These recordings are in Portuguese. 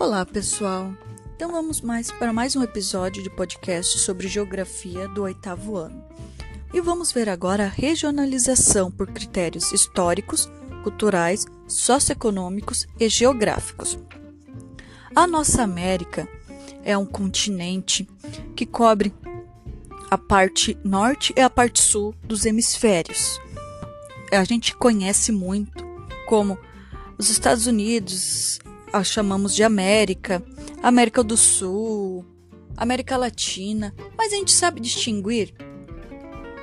Olá, pessoal. Então vamos mais para mais um episódio de podcast sobre geografia do oitavo ano. E vamos ver agora a regionalização por critérios históricos, culturais, socioeconômicos e geográficos. A nossa América é um continente que cobre a parte norte e a parte sul dos hemisférios. A gente conhece muito como os Estados Unidos, a chamamos de América, América do Sul, América Latina, mas a gente sabe distinguir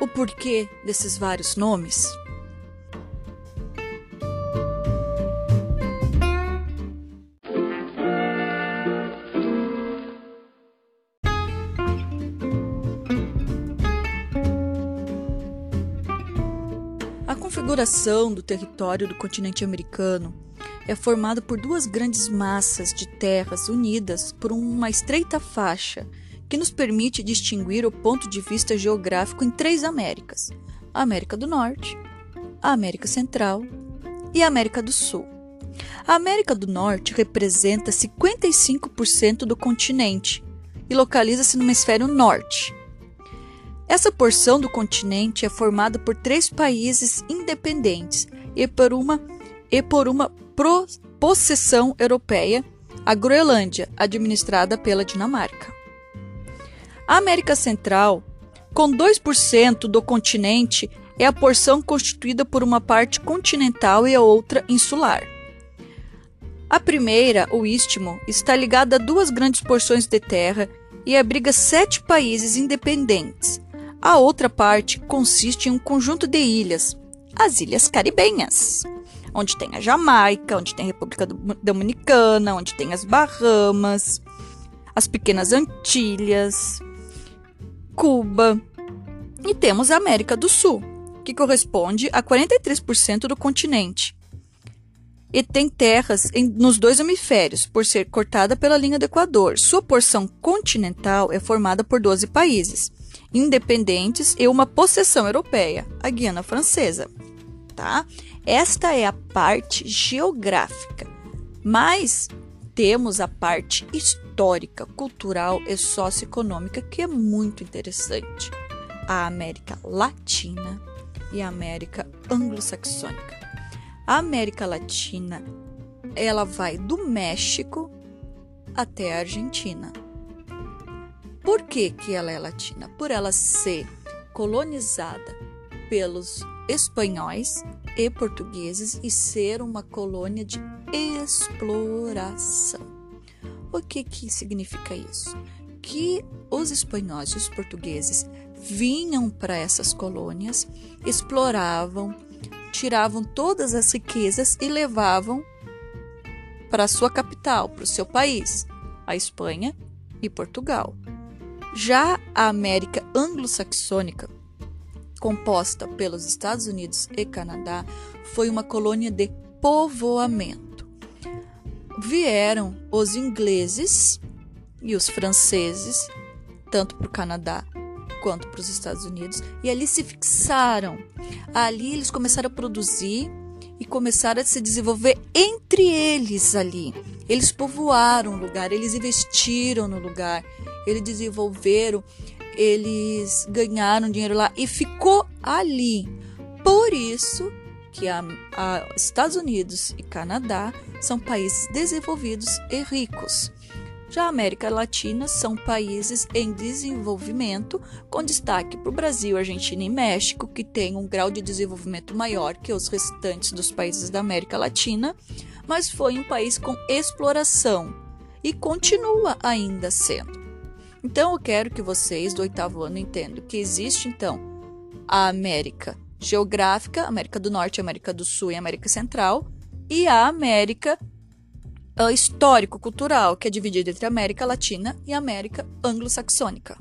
o porquê desses vários nomes? A configuração do território do continente americano é formado por duas grandes massas de terras unidas por uma estreita faixa que nos permite distinguir o ponto de vista geográfico em três Américas: a América do Norte, a América Central e a América do Sul. A América do Norte representa 55% do continente e localiza-se no hemisfério norte. Essa porção do continente é formada por três países independentes e por uma, e por uma possessão europeia, a Groenlândia, administrada pela Dinamarca. A América Central, com 2% do continente, é a porção constituída por uma parte continental e a outra insular. A primeira, o Istmo, está ligada a duas grandes porções de terra e abriga sete países independentes. A outra parte consiste em um conjunto de ilhas, as Ilhas Caribenhas onde tem a Jamaica, onde tem a República Dominicana, onde tem as Bahamas, as Pequenas Antilhas, Cuba. E temos a América do Sul, que corresponde a 43% do continente. E tem terras em, nos dois hemisférios, por ser cortada pela linha do Equador. Sua porção continental é formada por 12 países, independentes e uma possessão europeia, a Guiana Francesa. Tá? Esta é a parte geográfica, mas temos a parte histórica, cultural e socioeconômica que é muito interessante. A América Latina e a América Anglo-Saxônica. A América Latina, ela vai do México até a Argentina. Por que, que ela é latina? Por ela ser colonizada pelos espanhóis e portugueses e ser uma colônia de exploração. O que, que significa isso? Que os espanhóis e os portugueses vinham para essas colônias, exploravam, tiravam todas as riquezas e levavam para sua capital, para o seu país, a Espanha e Portugal. Já a América anglo-saxônica composta pelos Estados Unidos e Canadá, foi uma colônia de povoamento. Vieram os ingleses e os franceses, tanto para o Canadá quanto para os Estados Unidos, e ali se fixaram. Ali eles começaram a produzir e começaram a se desenvolver entre eles ali. Eles povoaram o lugar, eles investiram no lugar, eles desenvolveram eles ganharam dinheiro lá e ficou ali. Por isso que a, a Estados Unidos e Canadá são países desenvolvidos e ricos. Já a América Latina são países em desenvolvimento, com destaque para o Brasil, Argentina e México, que têm um grau de desenvolvimento maior que os restantes dos países da América Latina, mas foi um país com exploração e continua ainda sendo. Então eu quero que vocês do oitavo ano entendam que existe então a América geográfica, América do Norte, América do Sul e América Central, e a América uh, histórico-cultural, que é dividida entre América Latina e América Anglo-Saxônica.